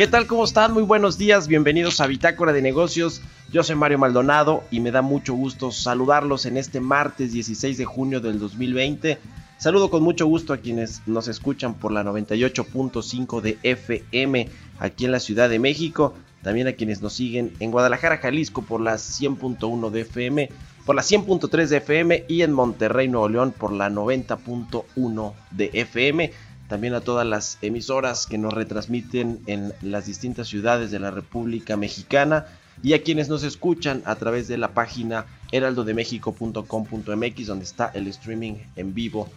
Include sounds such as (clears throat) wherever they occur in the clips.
¿Qué tal? ¿Cómo están? Muy buenos días, bienvenidos a Bitácora de Negocios. Yo soy Mario Maldonado y me da mucho gusto saludarlos en este martes 16 de junio del 2020. Saludo con mucho gusto a quienes nos escuchan por la 98.5 de FM aquí en la Ciudad de México. También a quienes nos siguen en Guadalajara, Jalisco por la 100.1 de FM, por la 100.3 de FM y en Monterrey, Nuevo León por la 90.1 de FM también a todas las emisoras que nos retransmiten en las distintas ciudades de la República Mexicana y a quienes nos escuchan a través de la página heraldodemexico.com.mx donde está el streaming en vivo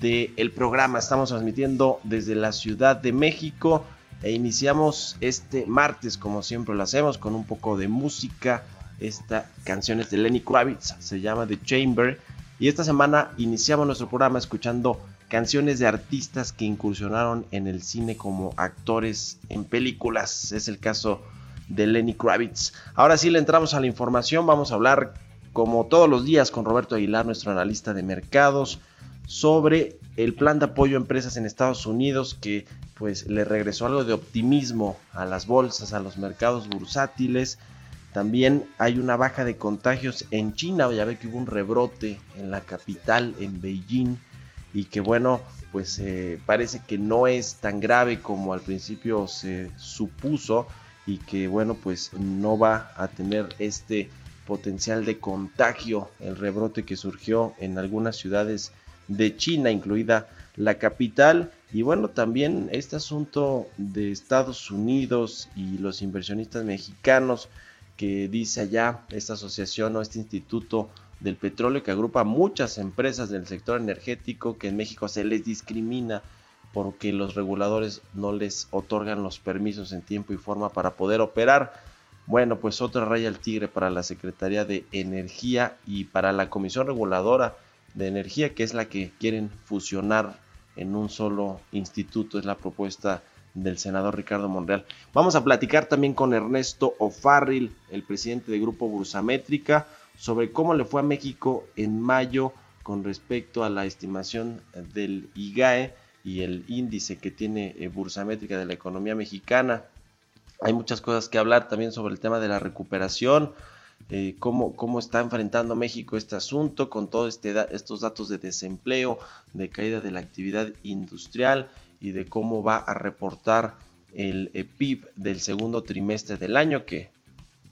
del programa. Estamos transmitiendo desde la Ciudad de México e iniciamos este martes como siempre lo hacemos con un poco de música. Esta canción es de Lenny Kravitz, se llama The Chamber y esta semana iniciamos nuestro programa escuchando canciones de artistas que incursionaron en el cine como actores en películas. Es el caso de Lenny Kravitz. Ahora sí le entramos a la información. Vamos a hablar como todos los días con Roberto Aguilar, nuestro analista de mercados, sobre el plan de apoyo a empresas en Estados Unidos que pues le regresó algo de optimismo a las bolsas, a los mercados bursátiles. También hay una baja de contagios en China, ya ve que hubo un rebrote en la capital, en Beijing, y que bueno, pues eh, parece que no es tan grave como al principio se supuso y que bueno, pues no va a tener este potencial de contagio, el rebrote que surgió en algunas ciudades de China, incluida la capital. Y bueno, también este asunto de Estados Unidos y los inversionistas mexicanos que dice allá esta asociación o este instituto del petróleo que agrupa muchas empresas del sector energético que en México se les discrimina porque los reguladores no les otorgan los permisos en tiempo y forma para poder operar. Bueno, pues otra raya al tigre para la Secretaría de Energía y para la Comisión Reguladora de Energía, que es la que quieren fusionar en un solo instituto, es la propuesta del senador Ricardo Monreal. Vamos a platicar también con Ernesto O'Farrill, el presidente de Grupo Bursamétrica, sobre cómo le fue a México en mayo con respecto a la estimación del IGAE y el índice que tiene eh, Bursamétrica de la economía mexicana. Hay muchas cosas que hablar también sobre el tema de la recuperación, eh, cómo, cómo, está enfrentando México este asunto con todos este, estos datos de desempleo, de caída de la actividad industrial y de cómo va a reportar el eh, PIB del segundo trimestre del año, que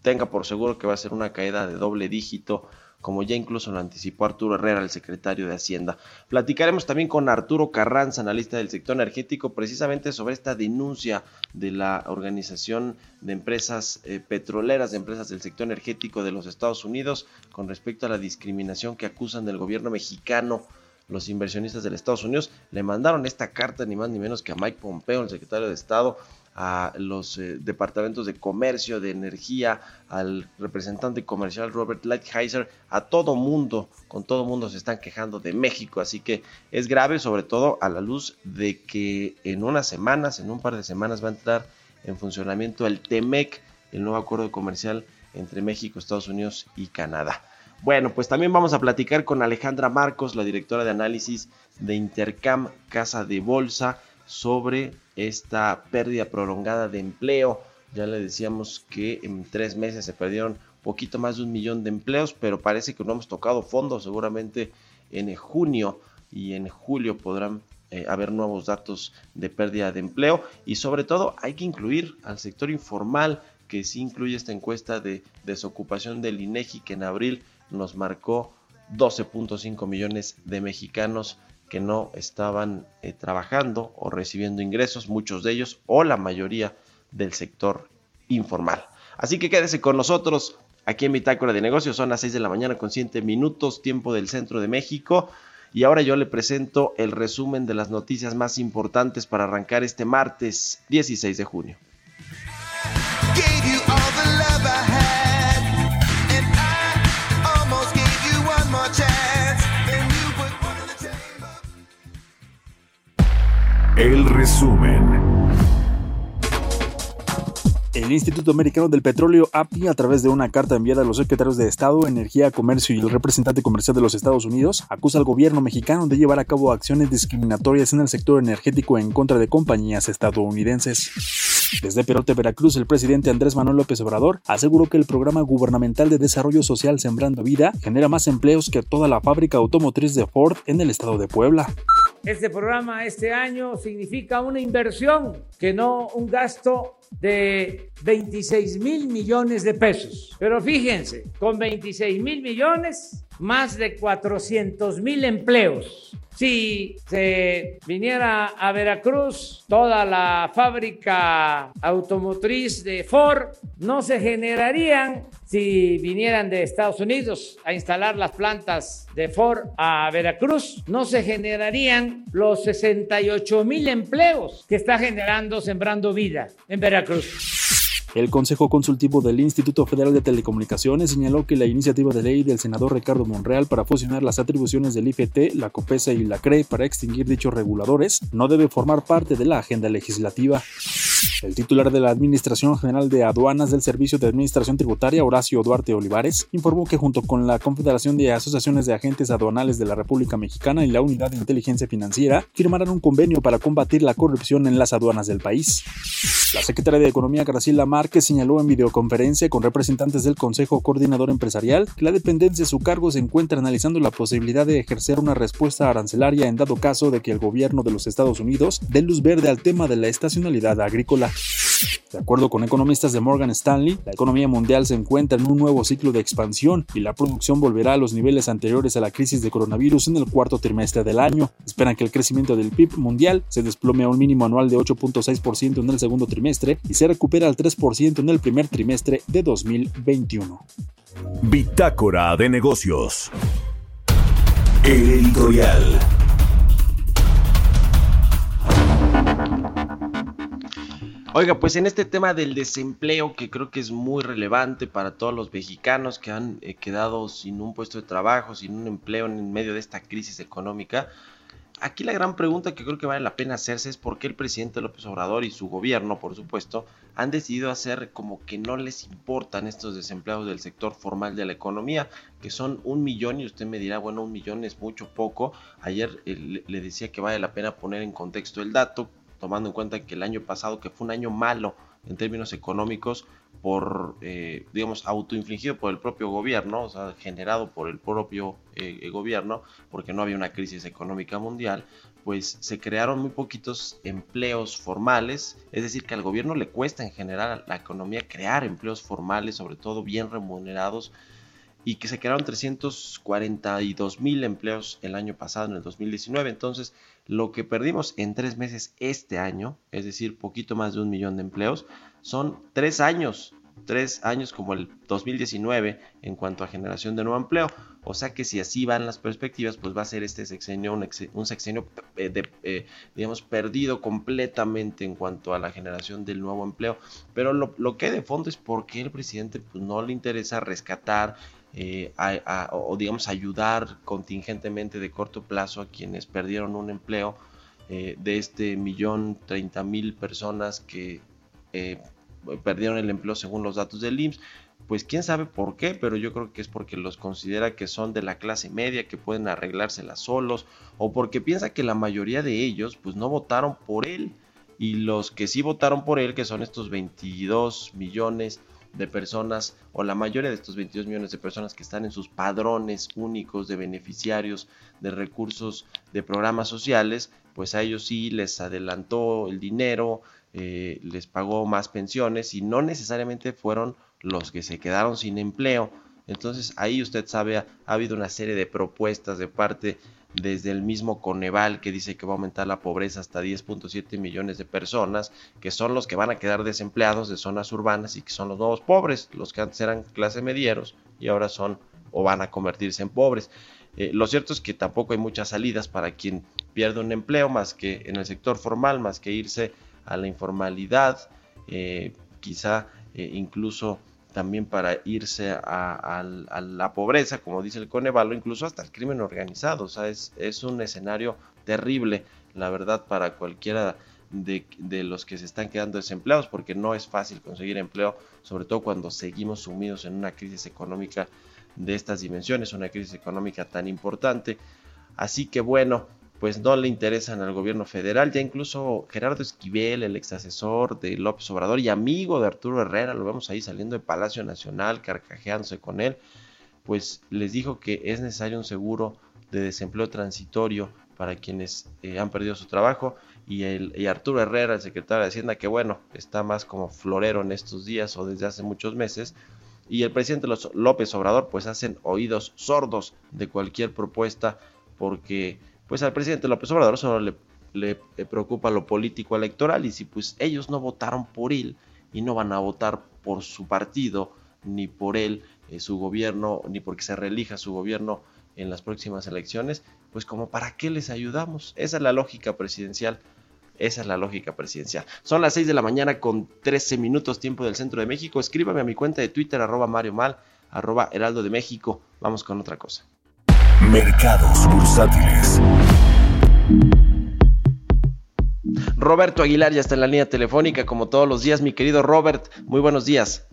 tenga por seguro que va a ser una caída de doble dígito como ya incluso lo anticipó Arturo Herrera, el secretario de Hacienda. Platicaremos también con Arturo Carranza, analista del sector energético, precisamente sobre esta denuncia de la Organización de Empresas eh, Petroleras, de empresas del sector energético de los Estados Unidos, con respecto a la discriminación que acusan del gobierno mexicano los inversionistas de Estados Unidos le mandaron esta carta ni más ni menos que a Mike Pompeo, el secretario de Estado, a los eh, departamentos de comercio, de energía, al representante comercial Robert Lighthizer, a todo mundo, con todo mundo se están quejando de México, así que es grave sobre todo a la luz de que en unas semanas, en un par de semanas va a entrar en funcionamiento el TEMEC, el nuevo acuerdo comercial entre México, Estados Unidos y Canadá. Bueno, pues también vamos a platicar con Alejandra Marcos, la directora de análisis de Intercam Casa de Bolsa, sobre esta pérdida prolongada de empleo. Ya le decíamos que en tres meses se perdieron poquito más de un millón de empleos, pero parece que no hemos tocado fondo. Seguramente en junio y en julio podrán eh, haber nuevos datos de pérdida de empleo y sobre todo hay que incluir al sector informal que sí incluye esta encuesta de desocupación del INEGI que en abril nos marcó 12.5 millones de mexicanos que no estaban eh, trabajando o recibiendo ingresos, muchos de ellos o la mayoría del sector informal. Así que quédese con nosotros aquí en Bitácora de Negocios, son las 6 de la mañana con 7 minutos, tiempo del centro de México. Y ahora yo le presento el resumen de las noticias más importantes para arrancar este martes 16 de junio. Resumen. El Instituto Americano del Petróleo, API, a través de una carta enviada a los secretarios de Estado, Energía, Comercio y el representante comercial de los Estados Unidos, acusa al gobierno mexicano de llevar a cabo acciones discriminatorias en el sector energético en contra de compañías estadounidenses. Desde Perote, Veracruz, el presidente Andrés Manuel López Obrador aseguró que el programa gubernamental de desarrollo social Sembrando Vida genera más empleos que toda la fábrica automotriz de Ford en el estado de Puebla. Este programa este año significa una inversión que no un gasto de 26 mil millones de pesos. Pero fíjense, con 26 mil millones, más de 400 mil empleos. Si se viniera a Veracruz toda la fábrica automotriz de Ford, no se generarían si vinieran de Estados Unidos a instalar las plantas de Ford a Veracruz, no se generarían los 68 mil empleos que está generando Sembrando Vida en Veracruz. El Consejo Consultivo del Instituto Federal de Telecomunicaciones señaló que la iniciativa de ley del senador Ricardo Monreal para fusionar las atribuciones del IFT, la COPESA y la CRE para extinguir dichos reguladores no debe formar parte de la agenda legislativa. El titular de la Administración General de Aduanas del Servicio de Administración Tributaria, Horacio Duarte Olivares, informó que junto con la Confederación de Asociaciones de Agentes Aduanales de la República Mexicana y la Unidad de Inteligencia Financiera firmarán un convenio para combatir la corrupción en las aduanas del país. La secretaria de Economía, Graciela Márquez, señaló en videoconferencia con representantes del Consejo Coordinador Empresarial que la dependencia de su cargo se encuentra analizando la posibilidad de ejercer una respuesta arancelaria en dado caso de que el gobierno de los Estados Unidos dé luz verde al tema de la estacionalidad agrícola. De acuerdo con economistas de Morgan Stanley, la economía mundial se encuentra en un nuevo ciclo de expansión y la producción volverá a los niveles anteriores a la crisis de coronavirus en el cuarto trimestre del año. Esperan que el crecimiento del PIB mundial se desplome a un mínimo anual de 8.6% en el segundo trimestre y se recupera al 3% en el primer trimestre de 2021. Bitácora de negocios. El editorial. Oiga, pues en este tema del desempleo, que creo que es muy relevante para todos los mexicanos que han eh, quedado sin un puesto de trabajo, sin un empleo en medio de esta crisis económica, aquí la gran pregunta que creo que vale la pena hacerse es por qué el presidente López Obrador y su gobierno, por supuesto, han decidido hacer como que no les importan estos desempleados del sector formal de la economía, que son un millón y usted me dirá, bueno, un millón es mucho poco. Ayer eh, le- le decía que vale la pena poner en contexto el dato, tomando en cuenta que el año pasado, que fue un año malo en términos económicos, por, eh, digamos, autoinfligido por el propio gobierno, o sea, generado por el propio eh, eh, gobierno, porque no había una crisis económica mundial, pues se crearon muy poquitos empleos formales, es decir, que al gobierno le cuesta en general a la economía crear empleos formales, sobre todo bien remunerados, y que se crearon 342 mil empleos el año pasado, en el 2019. Entonces, lo que perdimos en tres meses este año, es decir, poquito más de un millón de empleos, son tres años, tres años como el 2019 en cuanto a generación de nuevo empleo. O sea que si así van las perspectivas, pues va a ser este sexenio un, ex- un sexenio, eh, eh, digamos, perdido completamente en cuanto a la generación del nuevo empleo. Pero lo, lo que de fondo es por qué el presidente pues, no le interesa rescatar eh, o digamos ayudar contingentemente de corto plazo a quienes perdieron un empleo eh, de este millón treinta mil personas que eh, perdieron el empleo según los datos del IMSS. Pues quién sabe por qué, pero yo creo que es porque los considera que son de la clase media, que pueden arreglárselas solos, o porque piensa que la mayoría de ellos pues no votaron por él. Y los que sí votaron por él, que son estos 22 millones de personas, o la mayoría de estos 22 millones de personas que están en sus padrones únicos de beneficiarios de recursos de programas sociales, pues a ellos sí les adelantó el dinero, eh, les pagó más pensiones y no necesariamente fueron los que se quedaron sin empleo. Entonces ahí usted sabe, ha, ha habido una serie de propuestas de parte desde el mismo Coneval que dice que va a aumentar la pobreza hasta 10.7 millones de personas, que son los que van a quedar desempleados de zonas urbanas y que son los nuevos pobres, los que antes eran clase medieros y ahora son o van a convertirse en pobres. Eh, lo cierto es que tampoco hay muchas salidas para quien pierde un empleo más que en el sector formal, más que irse a la informalidad, eh, quizá eh, incluso también para irse a, la pobreza, como dice el Conevalo, incluso hasta el crimen organizado. O sea, es, es un escenario terrible, la verdad, para cualquiera de, de los que se están quedando desempleados, porque no es fácil conseguir empleo, sobre todo cuando seguimos sumidos en una crisis económica de estas dimensiones, una crisis económica tan importante. Así que bueno, pues no le interesan al gobierno federal. Ya incluso Gerardo Esquivel, el ex asesor de López Obrador y amigo de Arturo Herrera, lo vemos ahí saliendo de Palacio Nacional, carcajeándose con él, pues les dijo que es necesario un seguro de desempleo transitorio para quienes eh, han perdido su trabajo. Y, el, y Arturo Herrera, el secretario de Hacienda, que bueno, está más como florero en estos días o desde hace muchos meses, y el presidente López Obrador pues hacen oídos sordos de cualquier propuesta porque pues al presidente López Obrador solo le, eh, preocupa lo político electoral y si pues ellos no votaron por él y no van a votar por su partido ni por él eh, su gobierno ni porque se reelija su gobierno en las próximas elecciones pues como para qué les ayudamos esa es la lógica presidencial esa es la lógica presidencial. Son las 6 de la mañana con 13 minutos tiempo del centro de México. Escríbame a mi cuenta de Twitter, arroba Mario Mal, arroba Heraldo de México. Vamos con otra cosa. Mercados bursátiles. Roberto Aguilar ya está en la línea telefónica, como todos los días. Mi querido Robert, muy buenos días.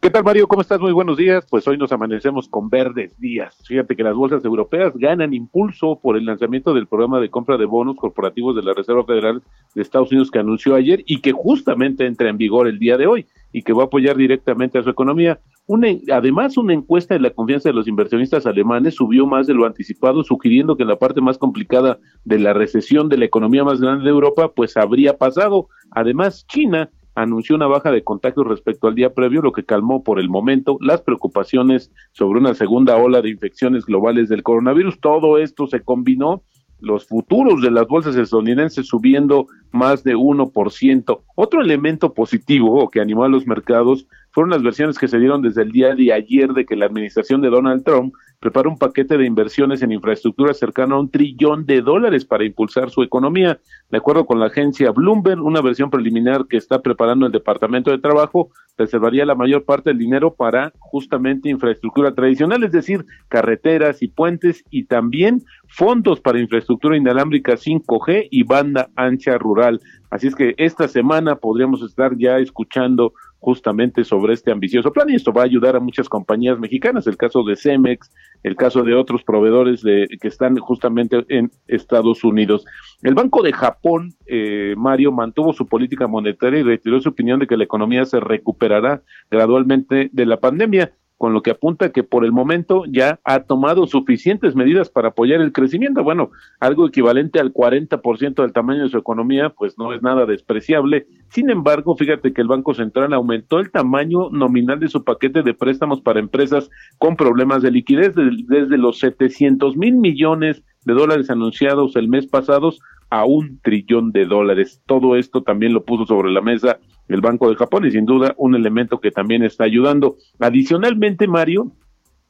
¿Qué tal, Mario? ¿Cómo estás? Muy buenos días. Pues hoy nos amanecemos con verdes días. Fíjate que las bolsas europeas ganan impulso por el lanzamiento del programa de compra de bonos corporativos de la Reserva Federal de Estados Unidos que anunció ayer y que justamente entra en vigor el día de hoy y que va a apoyar directamente a su economía. Una, además, una encuesta de la confianza de los inversionistas alemanes subió más de lo anticipado, sugiriendo que la parte más complicada de la recesión de la economía más grande de Europa, pues habría pasado. Además, China anunció una baja de contagios respecto al día previo, lo que calmó por el momento las preocupaciones sobre una segunda ola de infecciones globales del coronavirus. Todo esto se combinó los futuros de las bolsas estadounidenses subiendo más de 1%. Otro elemento positivo que animó a los mercados fueron las versiones que se dieron desde el día de ayer de que la administración de Donald Trump prepara un paquete de inversiones en infraestructura cercano a un trillón de dólares para impulsar su economía. De acuerdo con la agencia Bloomberg, una versión preliminar que está preparando el Departamento de Trabajo reservaría la mayor parte del dinero para justamente infraestructura tradicional, es decir, carreteras y puentes y también fondos para infraestructura inalámbrica 5G y banda ancha rural. Así es que esta semana podríamos estar ya escuchando justamente sobre este ambicioso plan y esto va a ayudar a muchas compañías mexicanas, el caso de Cemex, el caso de otros proveedores de, que están justamente en Estados Unidos. El Banco de Japón, eh, Mario, mantuvo su política monetaria y retiró su opinión de que la economía se recuperará gradualmente de la pandemia. Con lo que apunta que por el momento ya ha tomado suficientes medidas para apoyar el crecimiento. Bueno, algo equivalente al 40% del tamaño de su economía, pues no es nada despreciable. Sin embargo, fíjate que el Banco Central aumentó el tamaño nominal de su paquete de préstamos para empresas con problemas de liquidez desde los 700 mil millones de dólares anunciados el mes pasado a un trillón de dólares. Todo esto también lo puso sobre la mesa el Banco de Japón y sin duda un elemento que también está ayudando. Adicionalmente, Mario,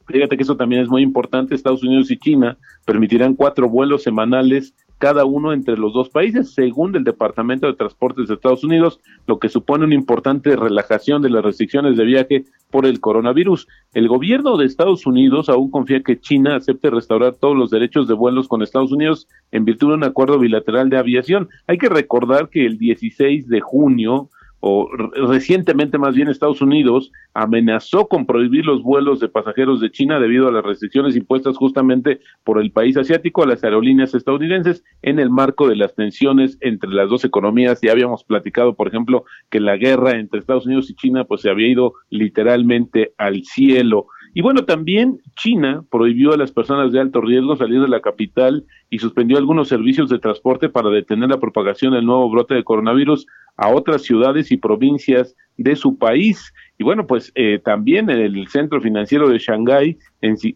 fíjate que eso también es muy importante, Estados Unidos y China permitirán cuatro vuelos semanales cada uno entre los dos países, según el Departamento de Transportes de Estados Unidos, lo que supone una importante relajación de las restricciones de viaje por el coronavirus. El gobierno de Estados Unidos aún confía que China acepte restaurar todos los derechos de vuelos con Estados Unidos en virtud de un acuerdo bilateral de aviación. Hay que recordar que el 16 de junio o recientemente más bien Estados Unidos amenazó con prohibir los vuelos de pasajeros de China debido a las restricciones impuestas justamente por el país asiático a las aerolíneas estadounidenses en el marco de las tensiones entre las dos economías. Ya habíamos platicado, por ejemplo, que la guerra entre Estados Unidos y China pues se había ido literalmente al cielo. Y bueno, también China prohibió a las personas de alto riesgo salir de la capital y suspendió algunos servicios de transporte para detener la propagación del nuevo brote de coronavirus a otras ciudades y provincias de su país. Y bueno, pues eh, también el centro financiero de Shanghái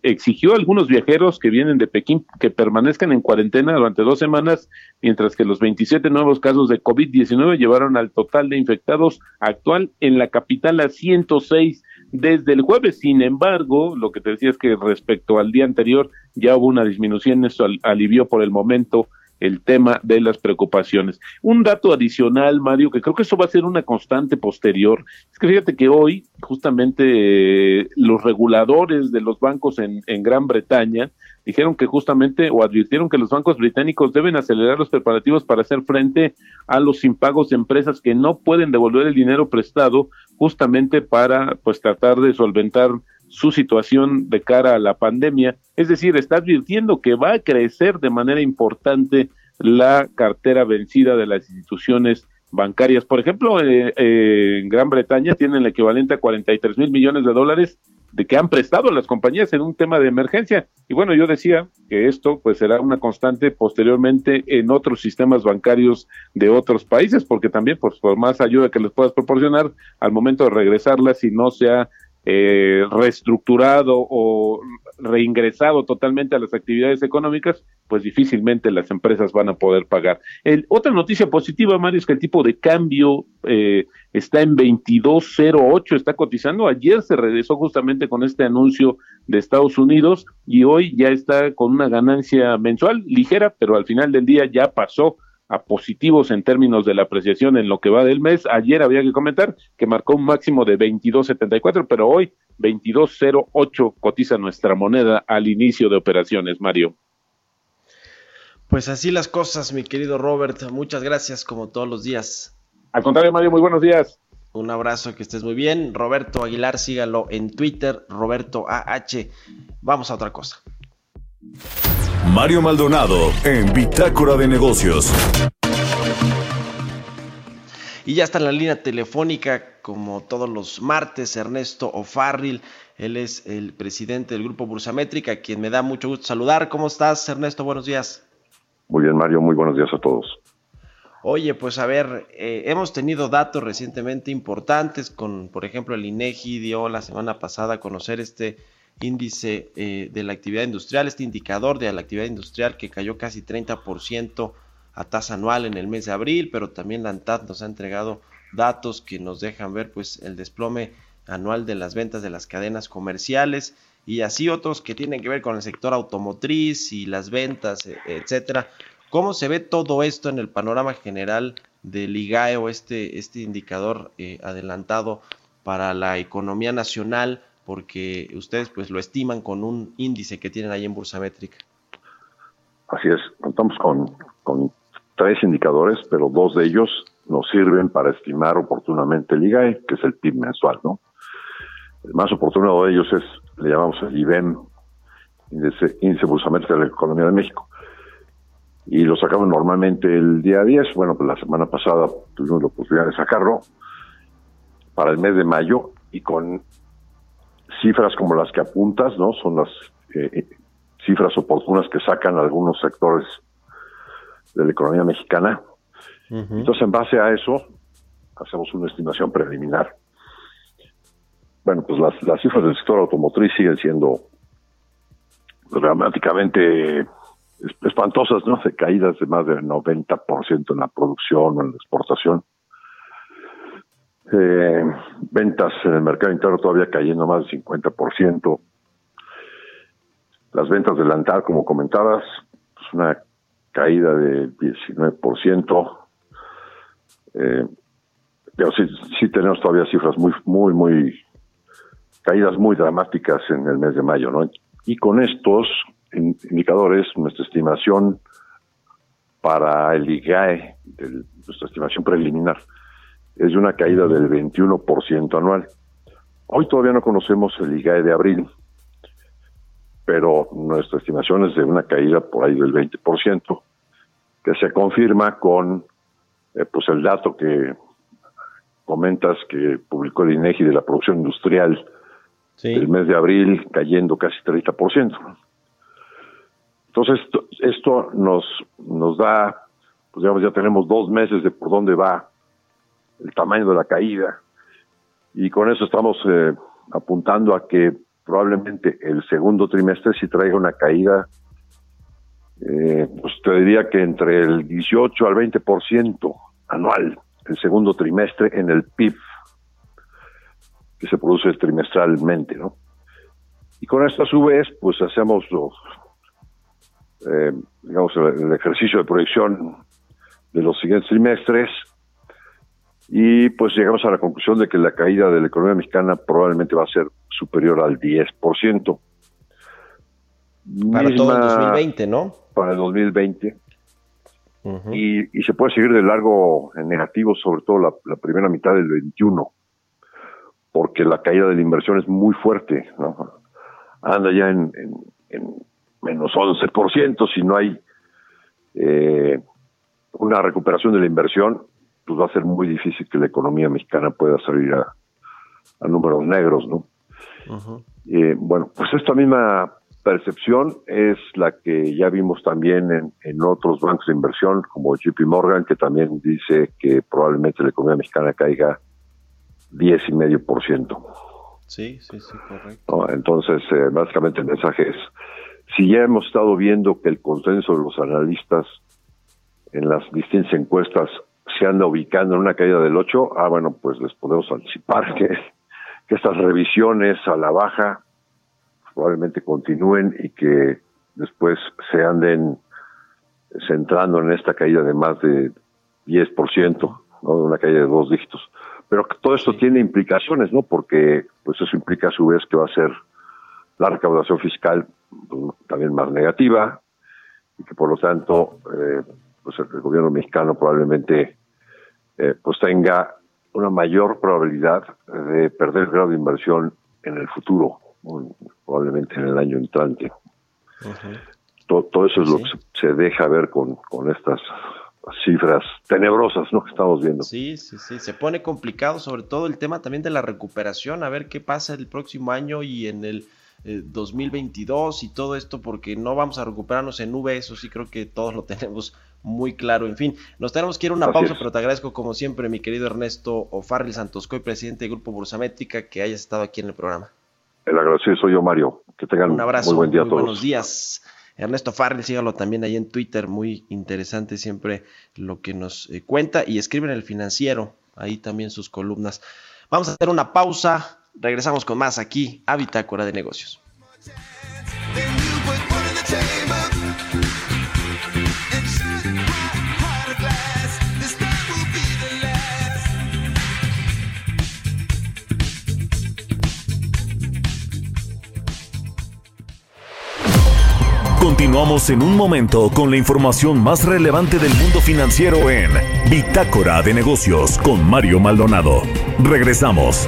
exigió a algunos viajeros que vienen de Pekín que permanezcan en cuarentena durante dos semanas, mientras que los 27 nuevos casos de COVID-19 llevaron al total de infectados actual en la capital a 106 desde el jueves. Sin embargo, lo que te decía es que respecto al día anterior ya hubo una disminución, esto alivió por el momento el tema de las preocupaciones. Un dato adicional, Mario, que creo que eso va a ser una constante posterior, es que fíjate que hoy justamente eh, los reguladores de los bancos en, en Gran Bretaña dijeron que justamente o advirtieron que los bancos británicos deben acelerar los preparativos para hacer frente a los impagos de empresas que no pueden devolver el dinero prestado justamente para pues tratar de solventar su situación de cara a la pandemia. Es decir, está advirtiendo que va a crecer de manera importante la cartera vencida de las instituciones bancarias. Por ejemplo, eh, eh, en Gran Bretaña tienen el equivalente a 43 mil millones de dólares de que han prestado las compañías en un tema de emergencia. Y bueno, yo decía que esto pues será una constante posteriormente en otros sistemas bancarios de otros países, porque también pues, por más ayuda que les puedas proporcionar, al momento de regresarla, si no se eh, reestructurado o reingresado totalmente a las actividades económicas, pues difícilmente las empresas van a poder pagar. El, otra noticia positiva, Mario, es que el tipo de cambio eh, está en 22.08, está cotizando. Ayer se regresó justamente con este anuncio de Estados Unidos y hoy ya está con una ganancia mensual ligera, pero al final del día ya pasó a positivos en términos de la apreciación en lo que va del mes. Ayer había que comentar que marcó un máximo de 22.74, pero hoy 22.08 cotiza nuestra moneda al inicio de operaciones, Mario. Pues así las cosas, mi querido Robert. Muchas gracias, como todos los días. Al contrario, Mario, muy buenos días. Un abrazo, que estés muy bien. Roberto Aguilar, sígalo en Twitter, Roberto AH. Vamos a otra cosa. Mario Maldonado en Bitácora de Negocios. Y ya está en la línea telefónica, como todos los martes, Ernesto O'Farrill. Él es el presidente del grupo Bursamétrica, a quien me da mucho gusto saludar. ¿Cómo estás, Ernesto? Buenos días. Muy bien, Mario. Muy buenos días a todos. Oye, pues a ver, eh, hemos tenido datos recientemente importantes, con, por ejemplo, el INEGI dio la semana pasada a conocer este índice eh, de la actividad industrial, este indicador de la actividad industrial que cayó casi 30% a tasa anual en el mes de abril, pero también la ANTAD nos ha entregado datos que nos dejan ver pues el desplome anual de las ventas de las cadenas comerciales y así otros que tienen que ver con el sector automotriz y las ventas, e, etcétera. ¿Cómo se ve todo esto en el panorama general del IGAE o este, este indicador eh, adelantado para la economía nacional? Porque ustedes pues lo estiman con un índice que tienen ahí en Bursamétrica. Así es, contamos con, con tres indicadores, pero dos de ellos nos sirven para estimar oportunamente el IGAE, que es el PIB mensual, ¿no? El más oportuno de ellos es, le llamamos el IBEM, índice, índice bursamétrico de la economía de México. Y lo sacamos normalmente el día 10. Bueno, pues la semana pasada tuvimos la oportunidad de sacarlo para el mes de mayo y con cifras como las que apuntas, ¿no? Son las eh, cifras oportunas que sacan algunos sectores de la economía mexicana. Entonces, en base a eso, hacemos una estimación preliminar. Bueno, pues las, las cifras del sector automotriz siguen siendo dramáticamente es- espantosas, ¿no? De caídas de más del 90% en la producción o en la exportación. Eh, ventas en el mercado interno todavía cayendo más del 50%. Las ventas del Antar, como comentabas, pues una caída de 19%. Eh, pero sí, sí tenemos todavía cifras muy, muy, muy caídas muy dramáticas en el mes de mayo, ¿no? Y con estos in- indicadores, nuestra estimación para el IGAE, del- nuestra estimación preliminar, es de una caída del 21% anual. Hoy todavía no conocemos el IGAE de abril, pero nuestra estimación es de una caída por ahí del 20%, que se confirma con eh, pues el dato que comentas que publicó el INEGI de la producción industrial el mes de abril cayendo casi 30%. Entonces, esto, esto nos, nos da, pues digamos, ya tenemos dos meses de por dónde va el tamaño de la caída. Y con eso estamos eh, apuntando a que probablemente el segundo trimestre sí traiga una caída, eh, pues te diría que entre el 18 al 20% anual, el segundo trimestre en el PIB que se produce trimestralmente, ¿no? Y con esto a su vez, pues hacemos los, eh, digamos, el, el ejercicio de proyección de los siguientes trimestres y pues llegamos a la conclusión de que la caída de la economía mexicana probablemente va a ser superior al 10%. Para todo el Misma- 2020, ¿no? Para el 2020 Ujú. y, y se puede seguir de largo en negativo, sobre todo la, la primera mitad del 21, porque la caída de la inversión es muy fuerte, ¿no? Anda ya en, en, en menos 11%, si no hay eh, una recuperación de la inversión, pues va a ser muy difícil que la economía mexicana pueda salir a, a números negros, ¿no? Eh, bueno, pues esta misma percepción es la que ya vimos también en, en otros bancos de inversión, como JP Morgan, que también dice que probablemente la economía mexicana caiga 10,5%. Sí, sí, sí, correcto. ¿no? Entonces, eh, básicamente el mensaje es, si ya hemos estado viendo que el consenso de los analistas en las distintas encuestas se anda ubicando en una caída del 8, ah, bueno, pues les podemos anticipar que, que estas revisiones a la baja probablemente continúen y que después se anden centrando en esta caída de más de 10%, ¿no? de una caída de dos dígitos. Pero todo esto tiene implicaciones, ¿no? Porque pues eso implica a su vez que va a ser la recaudación fiscal pues, también más negativa y que por lo tanto eh, pues el gobierno mexicano probablemente eh, pues tenga una mayor probabilidad de perder el grado de inversión en el futuro, probablemente en el año entrante. todo, todo eso es lo que se deja ver con, con estas cifras tenebrosas ¿no? que estamos viendo. Sí, sí, sí, se pone complicado, sobre todo el tema también de la recuperación, a ver qué pasa el próximo año y en el eh, 2022 y todo esto, porque no vamos a recuperarnos en V, eso sí creo que todos lo (laughs) tenemos muy claro. En fin, nos tenemos que ir a una Así pausa, es. pero te agradezco como siempre, mi querido Ernesto Ofarril Santoscoy, presidente del Grupo Bursamétrica, que hayas estado aquí en el programa. El agradecido soy yo, Mario. Que tengan Un abrazo, muy buen día a todos. buenos días. Ernesto Farrell, sígalo también ahí en Twitter, muy interesante siempre lo que nos eh, cuenta y escribe en el financiero, ahí también sus columnas. Vamos a hacer una pausa, regresamos con más aquí a Bitácora de Negocios. Continuamos en un momento con la información más relevante del mundo financiero en Bitácora de Negocios con Mario Maldonado. Regresamos.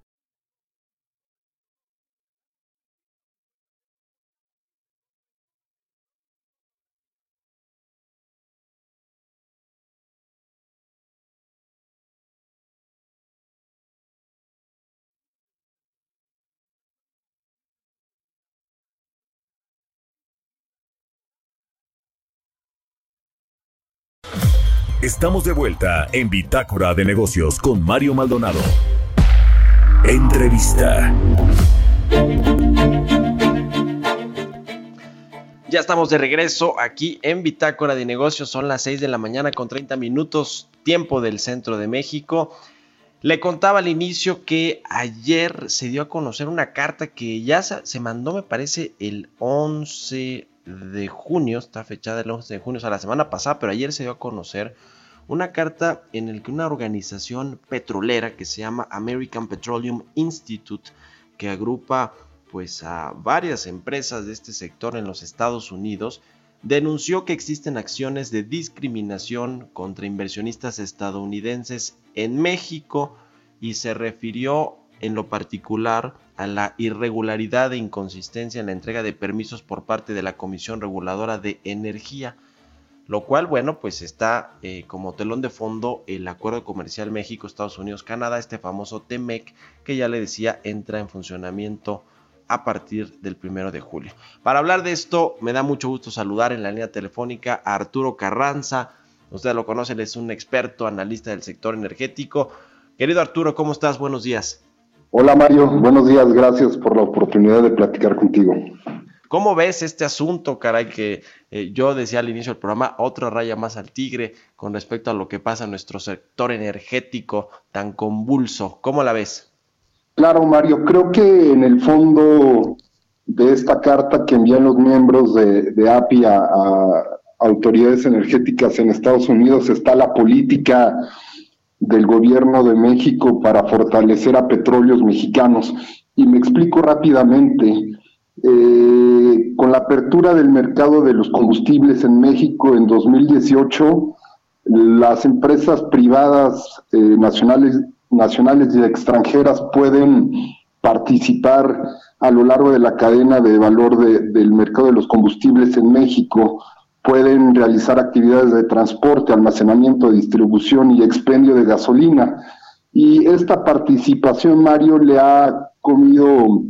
Estamos de vuelta en Bitácora de Negocios con Mario Maldonado. Entrevista. Ya estamos de regreso aquí en Bitácora de Negocios. Son las 6 de la mañana con 30 minutos, tiempo del centro de México. Le contaba al inicio que ayer se dio a conocer una carta que ya se mandó, me parece, el 11 de junio. Está fechada el 11 de junio, o sea, la semana pasada, pero ayer se dio a conocer una carta en la que una organización petrolera que se llama American Petroleum Institute, que agrupa pues a varias empresas de este sector en los Estados Unidos, denunció que existen acciones de discriminación contra inversionistas estadounidenses en México y se refirió en lo particular a la irregularidad e inconsistencia en la entrega de permisos por parte de la Comisión Reguladora de Energía, lo cual, bueno, pues está eh, como telón de fondo el Acuerdo Comercial México, Estados Unidos, Canadá, este famoso TEMEC, que ya le decía entra en funcionamiento a partir del primero de julio. Para hablar de esto, me da mucho gusto saludar en la línea telefónica a Arturo Carranza. Usted lo conoce, él es un experto, analista del sector energético. Querido Arturo, ¿cómo estás? Buenos días. Hola Mario, buenos días, gracias por la oportunidad de platicar contigo. ¿Cómo ves este asunto, caray, que eh, yo decía al inicio del programa, otra raya más al tigre con respecto a lo que pasa en nuestro sector energético tan convulso? ¿Cómo la ves? Claro, Mario, creo que en el fondo de esta carta que envían los miembros de, API a, a autoridades energéticas en Estados Unidos está la política del gobierno de México para fortalecer a petróleos mexicanos. Y me explico rápidamente. Eh, con la apertura del mercado de los combustibles en México en 2018, las empresas privadas eh, nacionales, nacionales y extranjeras pueden participar a lo largo de la cadena de valor de- del mercado de los combustibles en México, pueden realizar actividades de transporte, almacenamiento, distribución y expendio de gasolina. Y esta participación, Mario, le ha comido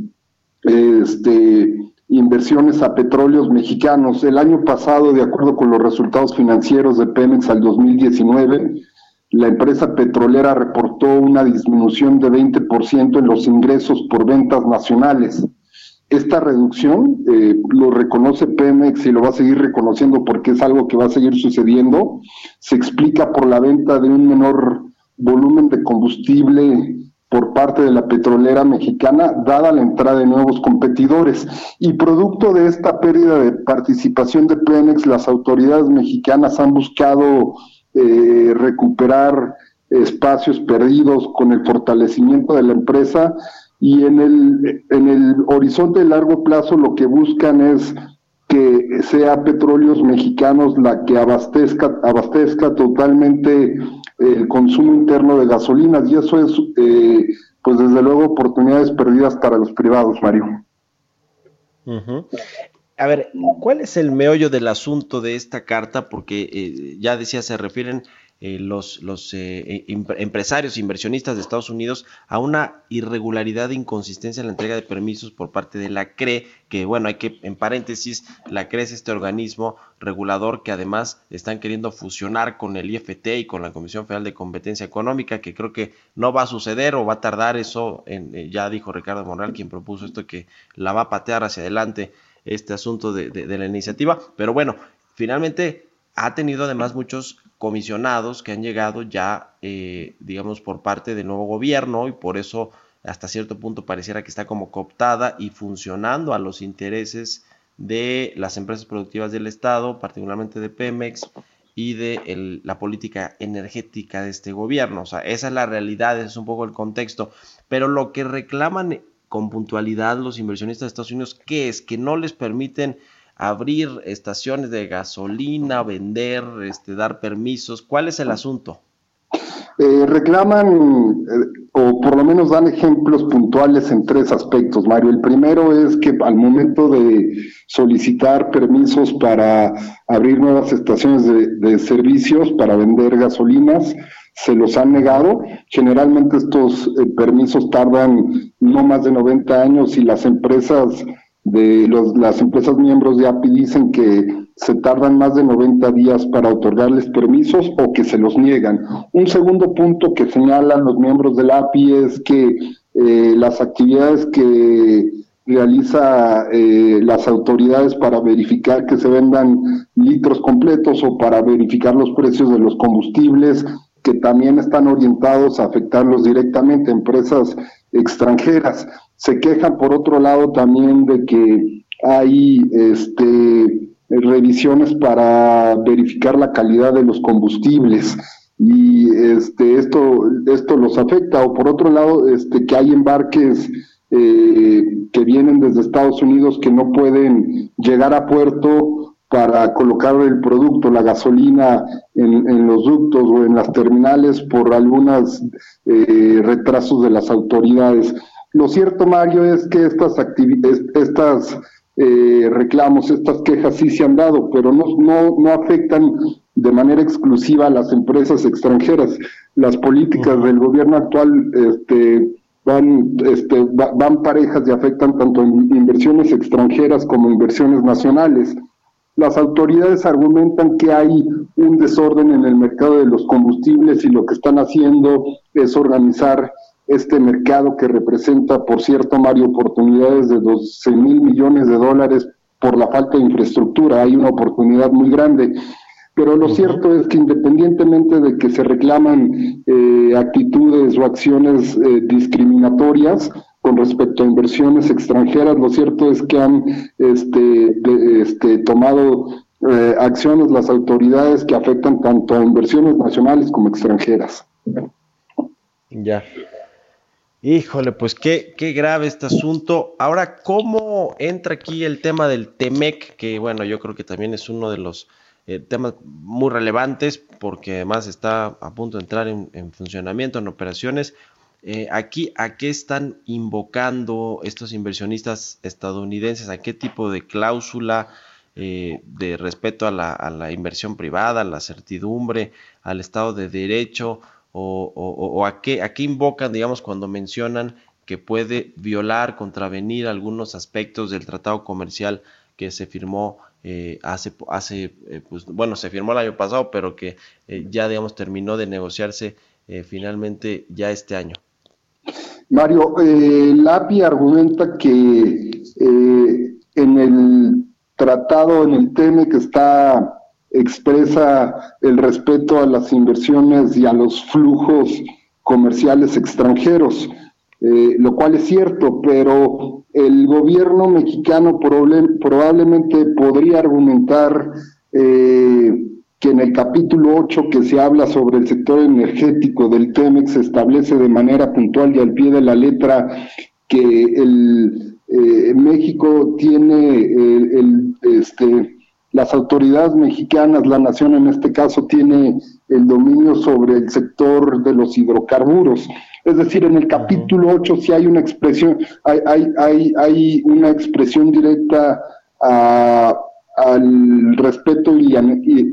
este, inversiones a petróleos mexicanos. El año pasado, de acuerdo con los resultados financieros de Pemex al 2019, la empresa petrolera reportó una disminución de 20% en los ingresos por ventas nacionales. Esta reducción eh, lo reconoce Pemex y lo va a seguir reconociendo porque es algo que va a seguir sucediendo. Se explica por la venta de un menor volumen de combustible por parte de la petrolera mexicana, dada la entrada de nuevos competidores. Y producto de esta pérdida de participación de Pemex, las autoridades mexicanas han buscado eh, recuperar espacios perdidos con el fortalecimiento de la empresa y en el, en el horizonte de largo plazo lo que buscan es que sea Petróleos Mexicanos la que abastezca, abastezca totalmente el consumo interno de gasolinas y eso es, eh, pues desde luego, oportunidades perdidas para los privados, Mario. A ver, ¿cuál es el meollo del asunto de esta carta? Porque eh, ya decía, se refieren eh, los, los eh, em- empresarios, inversionistas de Estados Unidos a una irregularidad e inconsistencia en la entrega de permisos por parte de la CRE, que bueno, hay que, en paréntesis, la CRE es este organismo regulador que además están queriendo fusionar con el IFT y con la Comisión Federal de Competencia Económica, que creo que no va a suceder o va a tardar eso, en, eh, ya dijo Ricardo Monreal, quien propuso esto, que la va a patear hacia adelante este asunto de- de la iniciativa, pero bueno, finalmente ha tenido además muchos comisionados que han llegado ya, eh, digamos, por parte del nuevo gobierno y por eso hasta cierto punto pareciera que está como cooptada y funcionando a los intereses de las empresas productivas del Estado, particularmente de Pemex y de la política energética de este gobierno. O sea, esa es la realidad, ese es un poco el contexto. Pero lo que reclaman con puntualidad los inversionistas de Estados Unidos, ¿qué es? Que no les permiten abrir estaciones de gasolina, vender, este, dar permisos. ¿Cuál es el asunto? Eh, reclaman, eh, o por lo menos dan ejemplos puntuales en tres aspectos, Mario. El primero es que al momento de solicitar permisos para abrir nuevas estaciones de, de servicios para vender gasolinas, se los han negado. Generalmente estos eh, permisos tardan no más de 90 años y las empresas de los, las empresas miembros de API dicen que se tardan más de 90 días para otorgarles permisos o que se los niegan. Un segundo punto que señalan los miembros del API es que eh, las actividades que realiza eh, las autoridades para verificar que se vendan litros completos o para verificar los precios de los combustibles que también están orientados a afectarlos directamente empresas extranjeras. Se quejan por otro lado también de que hay este revisiones para verificar la calidad de los combustibles y este esto esto los afecta o por otro lado este que hay embarques eh, que vienen desde Estados Unidos que no pueden llegar a puerto para colocar el producto, la gasolina en, los ductos o en las terminales por algunos eh, retrasos de las autoridades. Lo cierto, Mario, es que estas actividades, estas eh, reclamos, estas quejas sí se han dado, pero no, no, no afectan de manera exclusiva a las empresas extranjeras. Las políticas del gobierno actual este, van, este, van parejas y afectan tanto inversiones extranjeras como inversiones nacionales. Las autoridades argumentan que hay un desorden en el mercado de los combustibles y lo que están haciendo es organizar este mercado que representa, por cierto, Mario, oportunidades de 12 mil millones de dólares por la falta de infraestructura. Hay una oportunidad muy grande. Pero lo cierto es que independientemente de que se reclaman eh, actitudes o acciones eh, discriminatorias con respecto a inversiones extranjeras, lo cierto es que han este, este, tomado eh, acciones las autoridades que afectan tanto a inversiones nacionales como extranjeras. Ya. Híjole, pues qué, qué grave este asunto. Ahora, ¿cómo entra aquí el tema del TEMEC? Que bueno, yo creo que también es uno de los eh, temas muy relevantes porque además está a punto de entrar en, funcionamiento, en operaciones. Eh, aquí, ¿a qué están invocando estos inversionistas estadounidenses? ¿A qué tipo de cláusula eh, de respeto a la, inversión privada, a la certidumbre, al Estado de Derecho? ¿O, a, qué, a qué invocan, digamos, cuando mencionan que puede violar, contravenir algunos aspectos del tratado comercial que se firmó eh, hace, hace eh, pues, bueno, se firmó el año pasado, pero que ya, digamos, terminó de negociarse finalmente ya este año. Mario, el API argumenta que en el tratado, en el TEME que está expresa el respeto a las inversiones y a los flujos comerciales extranjeros. Eh, lo cual es cierto, pero el gobierno mexicano probablemente podría argumentar eh, que en el capítulo 8 que se habla sobre el sector energético del TEMEX se establece de manera puntual y al pie de la letra que el, eh, México tiene el, este, las autoridades mexicanas, la nación en este caso, tiene el dominio sobre el sector de los hidrocarburos. Es decir, en el capítulo 8 sí hay una expresión, hay, hay, hay, hay una expresión directa al respeto y,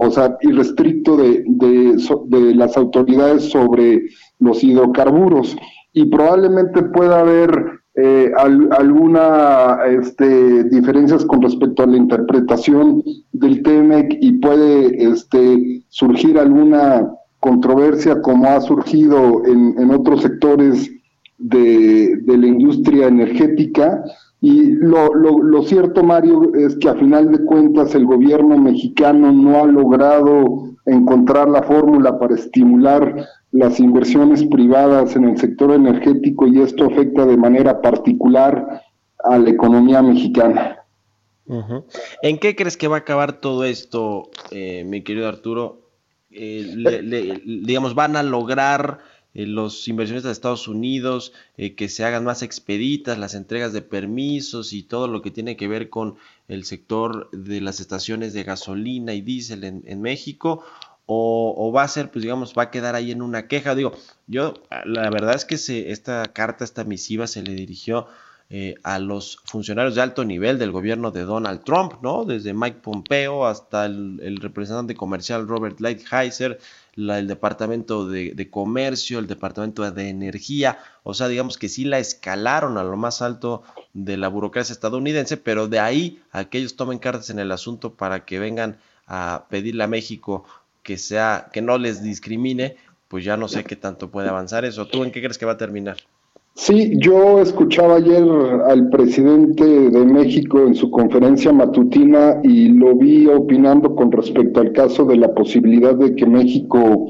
o sea, irrestricto de, de, las autoridades sobre los hidrocarburos. Y probablemente pueda haber eh, alguna este, diferencias con respecto a la interpretación del TEMEC y puede este, surgir alguna controversia como ha surgido en, otros sectores de, la industria energética. Y lo, lo, cierto, Mario, es que a final de cuentas el gobierno mexicano no ha logrado encontrar la fórmula para estimular las inversiones privadas en el sector energético y esto afecta de manera particular a la economía mexicana. ¿En qué crees que va a acabar todo esto, eh, mi querido Arturo? Eh, digamos, van a lograr eh, los inversionistas de Estados Unidos eh, que se hagan más expeditas las entregas de permisos y todo lo que tiene que ver con el sector de las estaciones de gasolina y diésel en, México o, va a ser, pues digamos, va a quedar ahí en una queja. Digo, yo, la verdad es que se, esta carta, esta misiva se le dirigió eh, a los funcionarios de alto nivel del gobierno de Donald Trump, ¿no? Desde Mike Pompeo hasta el, el representante comercial Robert Lighthizer, la, el departamento de, comercio, el departamento de energía, o sea, digamos que sí la escalaron a lo más alto de la burocracia estadounidense, pero de ahí a que ellos tomen cartas en el asunto para que vengan a pedirle a México que sea, que no les discrimine, pues ya no sé qué tanto puede avanzar eso. ¿Tú en qué crees que va a terminar? Sí, yo escuchaba ayer al presidente de México en su conferencia matutina y lo vi opinando con respecto al caso de la posibilidad de que México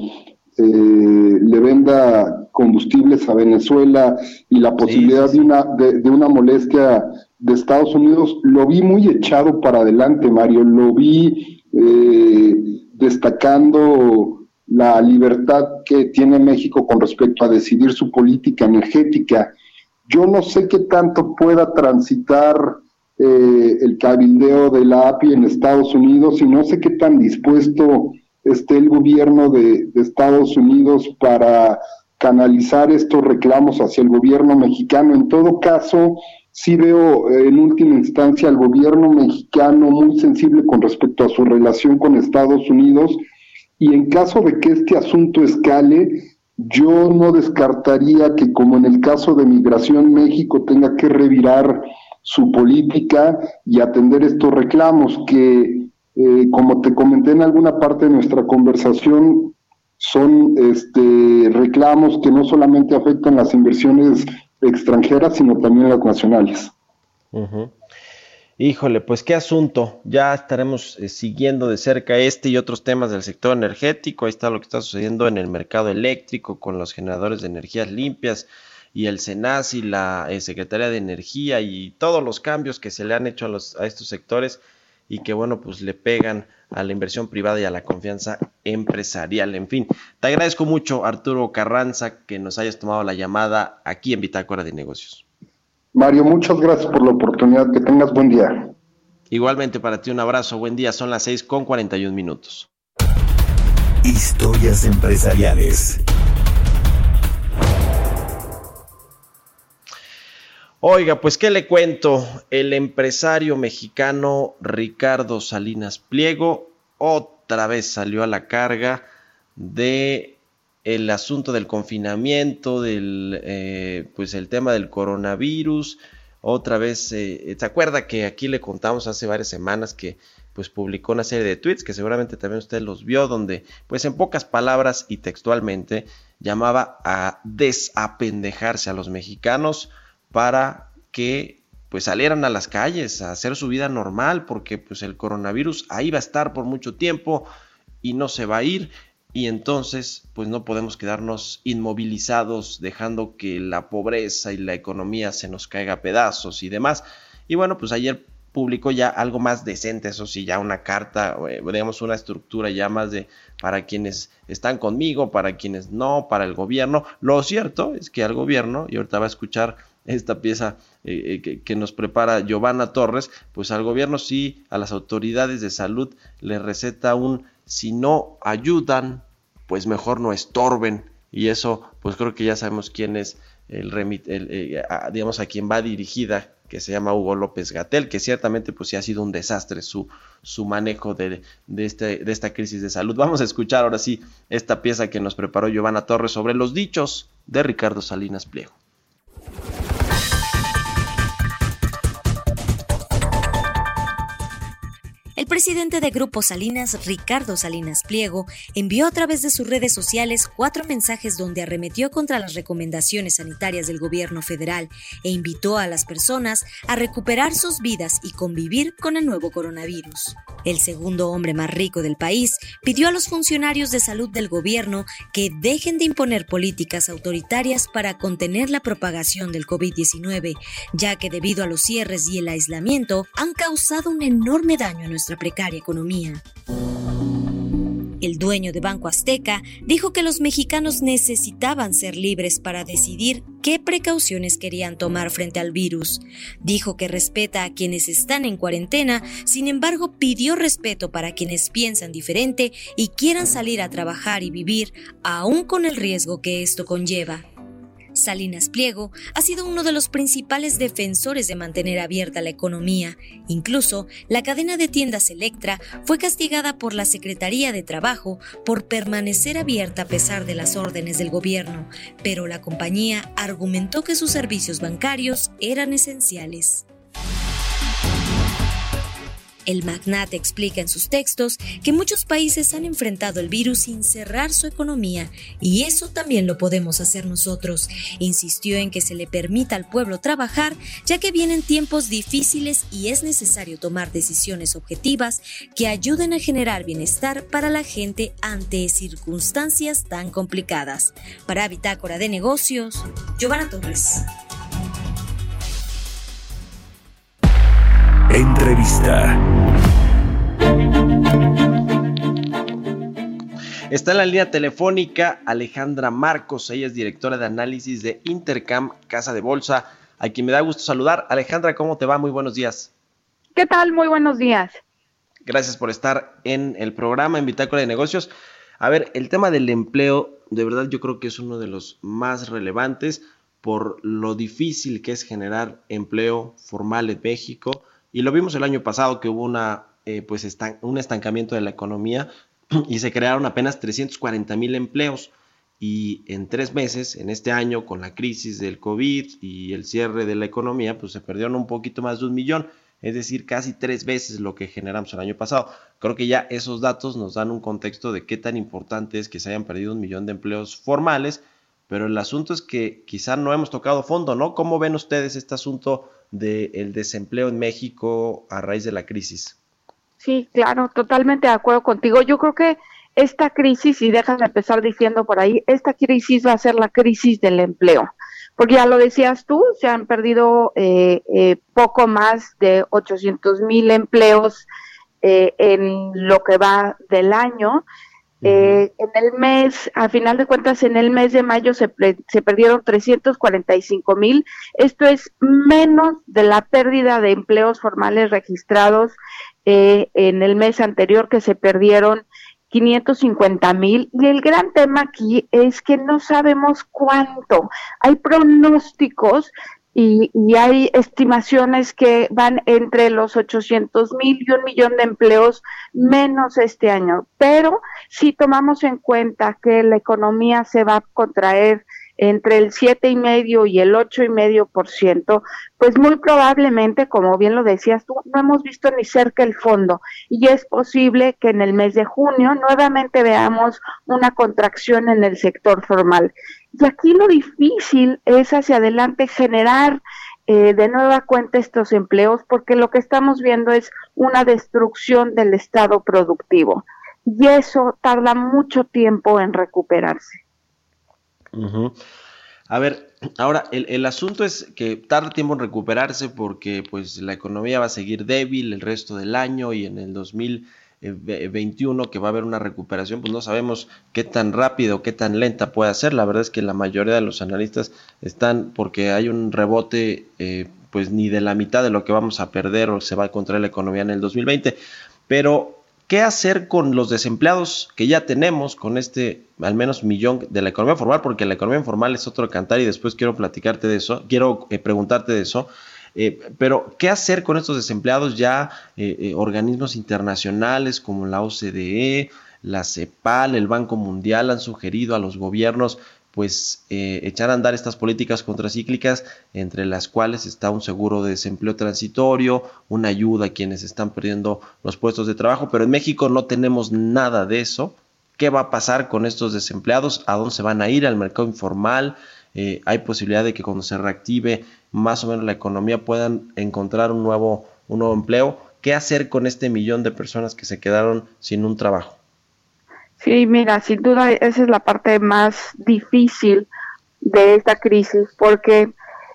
eh, le venda combustibles a Venezuela y la posibilidad sí, sí, sí. De, una, de, de, una molestia de Estados Unidos. Lo vi muy echado para adelante, Mario. Lo vi eh, destacando la libertad que tiene México con respecto a decidir su política energética. Yo no sé qué tanto pueda transitar eh, el cabildeo de la API en Estados Unidos y no sé qué tan dispuesto esté el gobierno de, de Estados Unidos para canalizar estos reclamos hacia el gobierno mexicano. En todo caso, sí veo eh, en última instancia al gobierno mexicano muy sensible con respecto a su relación con Estados Unidos y en caso de que este asunto escale, yo no descartaría que como en el caso de Migración México tenga que revirar su política y atender estos reclamos que, eh, como te comenté en alguna parte de nuestra conversación, son este, reclamos que no solamente afectan las inversiones extranjeras, sino también las nacionales. Uh. Híjole, pues qué asunto. Ya estaremos eh, siguiendo de cerca este y otros temas del sector energético. Ahí está lo que está sucediendo en el mercado eléctrico con los generadores de energías limpias y el SENAS y la eh, Secretaría de Energía y todos los cambios que se le han hecho a, los, a estos sectores y que bueno, pues le pegan a la inversión privada y a la confianza empresarial. En fin, te agradezco mucho Arturo Carranza que nos hayas tomado la llamada aquí en Bitácora de Negocios. Mario, muchas gracias por la oportunidad. Que tengas buen día. Igualmente para ti un abrazo, buen día. Son las 6 con 41 minutos. Historias empresariales. Oiga, pues qué le cuento, el empresario mexicano Ricardo Salinas Pliego otra vez salió a la carga de el asunto del confinamiento, del eh, pues el tema del coronavirus. Otra vez, eh, ¿se acuerda que aquí le contamos hace varias semanas que pues publicó una serie de tweets que seguramente también usted los vio, donde pues en pocas palabras y textualmente llamaba a desapendejarse a los mexicanos para que pues salieran a las calles a hacer su vida normal, porque pues el coronavirus ahí va a estar por mucho tiempo y no se va a ir y entonces pues no podemos quedarnos inmovilizados dejando que la pobreza y la economía se nos caiga a pedazos y demás. Y bueno, pues ayer publicó ya algo más decente, eso sí, ya una carta, eh, digamos una estructura ya más de para quienes están conmigo, para quienes no, para el gobierno. Lo cierto es que al gobierno, y ahorita va a escuchar esta pieza eh, que, que, nos prepara Giovanna Torres, pues al gobierno sí, a las autoridades de salud le receta un si no ayudan, pues mejor no estorben. Y eso, pues creo que ya sabemos quién es el, remit, eh, a, digamos, a quien va dirigida, que se llama Hugo López Gatel, que ciertamente pues sí ha sido un desastre su, su manejo de, de, este, de esta crisis de salud. Vamos a escuchar ahora sí esta pieza que nos preparó Giovanna Torres sobre los dichos de Ricardo Salinas Pliego. Presidente de Grupo Salinas, Ricardo Salinas Pliego, envió a través de sus redes sociales cuatro mensajes donde arremetió contra las recomendaciones sanitarias del gobierno federal e invitó a las personas a recuperar sus vidas y convivir con el nuevo coronavirus. El segundo hombre más rico del país pidió a los funcionarios de salud del gobierno que dejen de imponer políticas autoritarias para contener la propagación del COVID-19, ya que debido a los cierres y el aislamiento han causado un enorme daño a nuestra economía. El dueño de Banco Azteca dijo que los mexicanos necesitaban ser libres para decidir qué precauciones querían tomar frente al virus. Dijo que respeta a quienes están en cuarentena, sin embargo pidió respeto para quienes piensan diferente y quieran salir a trabajar y vivir, aún con el riesgo que esto conlleva. Salinas Pliego ha sido uno de los principales defensores de mantener abierta la economía. Incluso, la cadena de tiendas Electra fue castigada por la Secretaría de Trabajo por permanecer abierta a pesar de las órdenes del gobierno, pero la compañía argumentó que sus servicios bancarios eran esenciales. El magnate explica en sus textos que muchos países han enfrentado el virus sin cerrar su economía y eso también lo podemos hacer nosotros. Insistió en que se le permita al pueblo trabajar ya que vienen tiempos difíciles y es necesario tomar decisiones objetivas que ayuden a generar bienestar para la gente ante circunstancias tan complicadas. Para Bitácora de Negocios, Giovanna Torres. Entrevista. Está en la línea telefónica Alejandra Marcos, ella es directora de análisis de Intercam Casa de Bolsa, a quien me da gusto saludar. Alejandra, ¿cómo te va? Muy buenos días. ¿Qué tal? Muy buenos días. Gracias por estar en el programa en Bitácora de Negocios. A ver, el tema del empleo, de verdad yo creo que es uno de los más relevantes por lo difícil que es generar empleo formal en México. Y lo vimos el año pasado que hubo una, eh, pues un estancamiento de la economía (clears throat) y se crearon apenas 340 mil empleos. Y en tres meses, en este año, con la crisis del COVID y el cierre de la economía, pues se perdieron un poquito más de un millón, es decir, casi tres veces lo que generamos el año pasado. Creo que ya esos datos nos dan un contexto de qué tan importante es que se hayan perdido un millón de empleos formales, pero el asunto es que quizá no hemos tocado fondo, ¿no? ¿Cómo ven ustedes este asunto del desempleo en México a raíz de la crisis? Sí, claro, totalmente de acuerdo contigo. Yo creo que esta crisis, y déjame empezar diciendo por ahí, esta crisis va a ser la crisis del empleo. Porque ya lo decías tú, se han perdido eh, eh, poco más de 800 mil empleos eh, en lo que va del año. Eh, en el mes, a final de cuentas, en el mes de mayo se, se perdieron 345 mil. Esto es menos de la pérdida de empleos formales registrados eh, en el mes anterior que se perdieron 550 mil. Y el gran tema aquí es que no sabemos cuánto. Hay pronósticos y, y, hay estimaciones que van entre los 800 mil y un millón de empleos menos este año. Pero si tomamos en cuenta que la economía se va a contraer entre el siete y medio y el ocho y medio por ciento, pues muy probablemente, como bien lo decías tú, no hemos visto ni cerca el fondo y es posible que en el mes de junio nuevamente veamos una contracción en el sector formal. Y aquí lo difícil es hacia adelante generar eh, de nueva cuenta estos empleos porque lo que estamos viendo es una destrucción del estado productivo y eso tarda mucho tiempo en recuperarse. A ver, ahora el, el, asunto es que tarda tiempo en recuperarse porque pues la economía va a seguir débil el resto del año y en el 2021 que va a haber una recuperación, pues no sabemos qué tan rápido, qué tan lenta puede ser. La verdad es que la mayoría de los analistas están porque hay un rebote eh, pues ni de la mitad de lo que vamos a perder o se va a encontrar la economía en el 2020. Pero ¿Qué hacer con los desempleados que ya tenemos, con este al menos millón de la economía formal? Porque la economía informal es otro cantar y después quiero platicarte de eso, quiero eh, preguntarte de eso. Eh, pero, ¿qué hacer con estos desempleados ya? Eh, eh, organismos internacionales como la OCDE, la CEPAL, el Banco Mundial han sugerido a los gobiernos pues echar a andar estas políticas contracíclicas, entre las cuales está un seguro de desempleo transitorio, una ayuda a quienes están perdiendo los puestos de trabajo, pero en México no tenemos nada de eso. ¿Qué va a pasar con estos desempleados? ¿A dónde se van a ir? ¿Al mercado informal? Eh, ¿Hay posibilidad de que cuando se reactive más o menos la economía puedan encontrar un nuevo, un nuevo empleo? ¿Qué hacer con este millón de personas que se quedaron sin un trabajo? Sí, mira, sin duda esa es la parte más difícil de esta crisis porque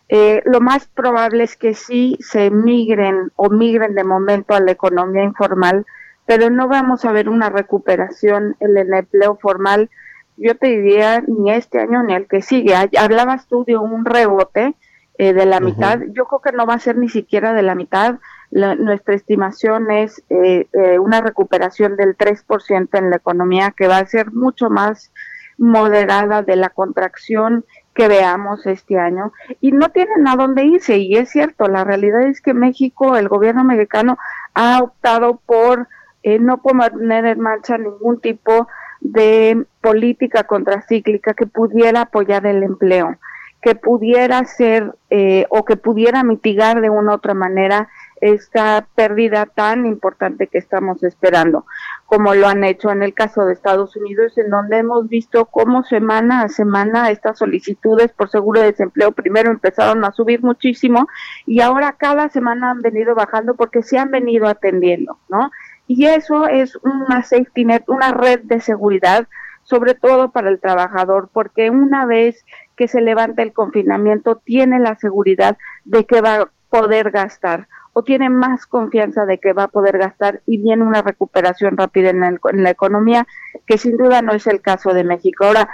eh, lo más probable es que sí se migren o migren de momento a la economía informal, pero no vamos a ver una recuperación en el empleo formal, yo te diría, ni este año ni el que sigue. Hablabas tú de un rebote eh, de la uh -huh. mitad, yo creo que no va a ser ni siquiera de la mitad, la, nuestra estimación es eh, eh, una recuperación del 3% en la economía que va a ser mucho más moderada de la contracción que veamos este año y no tienen a dónde irse y es cierto, la realidad es que México, el gobierno mexicano ha optado por eh, no poner en marcha ningún tipo de política contracíclica que pudiera apoyar el empleo, que pudiera ser eh, o que pudiera mitigar de una u otra manera esta pérdida tan importante que estamos esperando, como lo han hecho en el caso de Estados Unidos, en donde hemos visto cómo semana a semana estas solicitudes por seguro de desempleo primero empezaron a subir muchísimo y ahora cada semana han venido bajando porque se han venido atendiendo, ¿no? Y eso es una safety net, una red de seguridad, sobre todo para el trabajador, porque una vez que se levanta el confinamiento, tiene la seguridad de que va a poder gastar o tiene más confianza de que va a poder gastar y viene una recuperación rápida en, en la economía, que sin duda no es el caso de México. Ahora,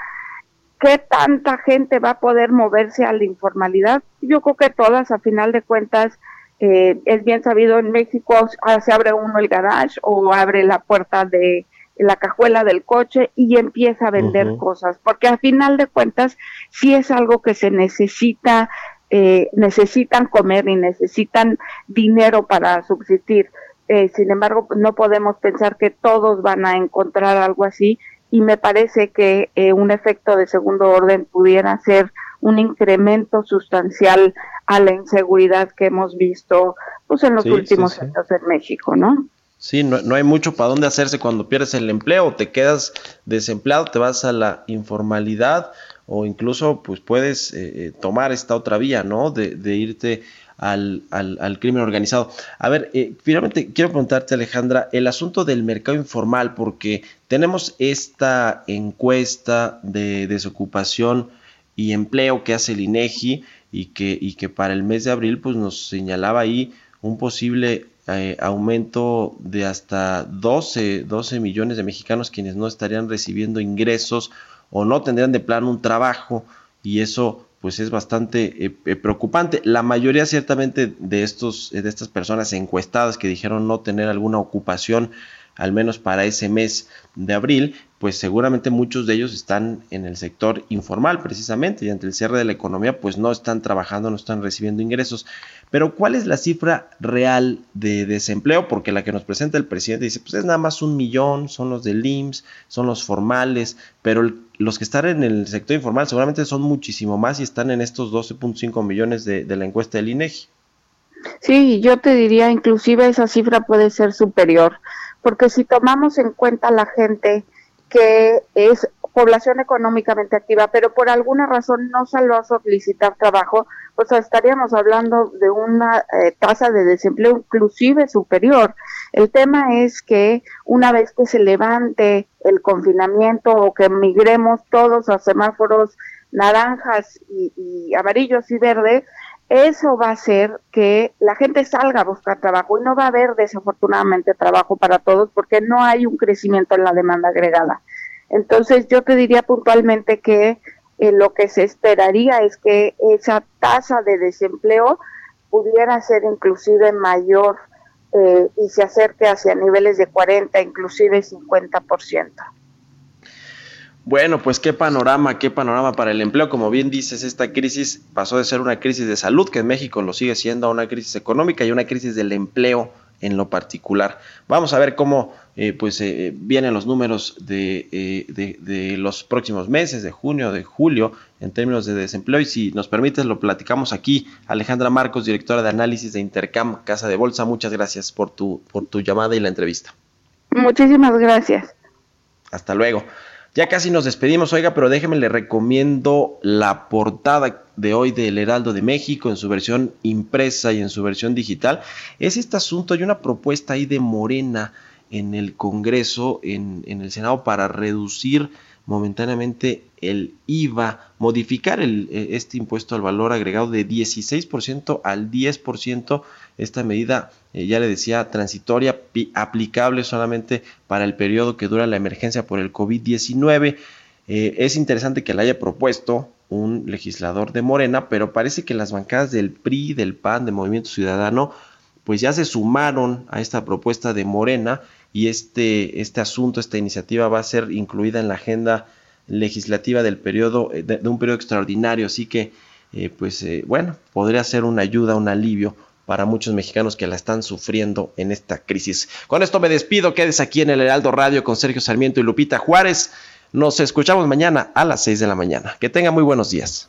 ¿qué tanta gente va a poder moverse a la informalidad? Yo creo que todas, a final de cuentas, eh, es bien sabido en México ah, se abre uno el garage o abre la puerta de la cajuela del coche y empieza a vender cosas, porque a final de cuentas sí es algo que se necesita, eh, necesitan comer y necesitan dinero para subsistir. Eh, sin embargo, no podemos pensar que todos van a encontrar algo así y me parece que eh, un efecto de segundo orden pudiera ser un incremento sustancial a la inseguridad que hemos visto pues en los Sí, últimos sí. años en México, ¿no? Sí, no, no hay mucho para dónde hacerse cuando pierdes el empleo, te quedas desempleado, te vas a la informalidad o incluso pues puedes eh, eh, tomar esta otra vía, ¿no? De, de irte al, al- al crimen organizado. A ver, eh, finalmente quiero preguntarte Alejandra, el asunto del mercado informal, porque tenemos esta encuesta de desocupación y empleo que hace el INEGI y que, y que para el mes de abril pues nos señalaba ahí un posible eh, aumento de hasta 12, 12 millones de mexicanos quienes no estarían recibiendo ingresos o no tendrían de plano un trabajo y eso pues es bastante eh, eh, preocupante. La mayoría ciertamente de estos de estas personas encuestadas que dijeron no tener alguna ocupación al menos para ese mes de abril, pues seguramente muchos de ellos están en el sector informal precisamente y ante el cierre de la economía pues no están trabajando, no están recibiendo ingresos. Pero ¿cuál es la cifra real de desempleo? Porque la que nos presenta el presidente dice, pues es nada más un millón, son los del IMSS, son los formales, pero los que están en el sector informal seguramente son muchísimo más y están en estos 12.5 millones de, de la encuesta del INEGI. Sí, yo te diría, inclusive esa cifra puede ser superior, porque si tomamos en cuenta la gente que es población económicamente activa, pero por alguna razón no salió a solicitar trabajo, pues estaríamos hablando de una eh, tasa de desempleo inclusive superior. El tema es que una vez que se levante el confinamiento o que migremos todos a semáforos naranjas y, y amarillos y verdes, eso va a hacer que la gente salga a buscar trabajo y no va a haber desafortunadamente trabajo para todos porque no hay un crecimiento en la demanda agregada. Entonces yo te diría puntualmente que eh, lo que se esperaría es que esa tasa de desempleo pudiera ser inclusive mayor eh, y se acerque hacia niveles de 40, inclusive 50%. Bueno, pues qué panorama, qué panorama para el empleo. Como bien dices, esta crisis pasó de ser una crisis de salud, que en México lo sigue siendo, a una crisis económica y una crisis del empleo en lo particular. Vamos a ver cómo eh, pues eh, vienen los números de, eh, de, de los próximos meses, de junio, de julio, en términos de desempleo. Y si nos permites, lo platicamos aquí. Alejandra Marcos, directora de análisis de Intercam, Casa de Bolsa, muchas gracias por tu, por tu llamada y la entrevista. Muchísimas gracias. Hasta luego. Ya casi nos despedimos, oiga, pero déjeme le recomiendo la portada de hoy del Heraldo de México en su versión impresa y en su versión digital. Es este asunto, hay una propuesta ahí de Morena en el Congreso, en, en el Senado, para reducir momentáneamente el IVA, modificar eh, este impuesto al valor agregado de 16% al 10%. Esta medida, eh, ya le decía, transitoria, aplicable solamente para el periodo que dura la emergencia por el COVID-19. Eh, es interesante que la haya propuesto un legislador de Morena, pero parece que las bancadas del PRI, del PAN, de Movimiento Ciudadano, pues ya se sumaron a esta propuesta de Morena y este, este asunto, esta iniciativa va a ser incluida en la agenda legislativa del periodo, eh, de, un periodo extraordinario. Así que, eh, pues eh, bueno, podría ser una ayuda, un alivio para muchos mexicanos que la están sufriendo en esta crisis. Con esto me despido, quedes aquí en el Heraldo Radio con Sergio Sarmiento y Lupita Juárez. Nos escuchamos mañana a las 6 de la mañana. Que tengan muy buenos días.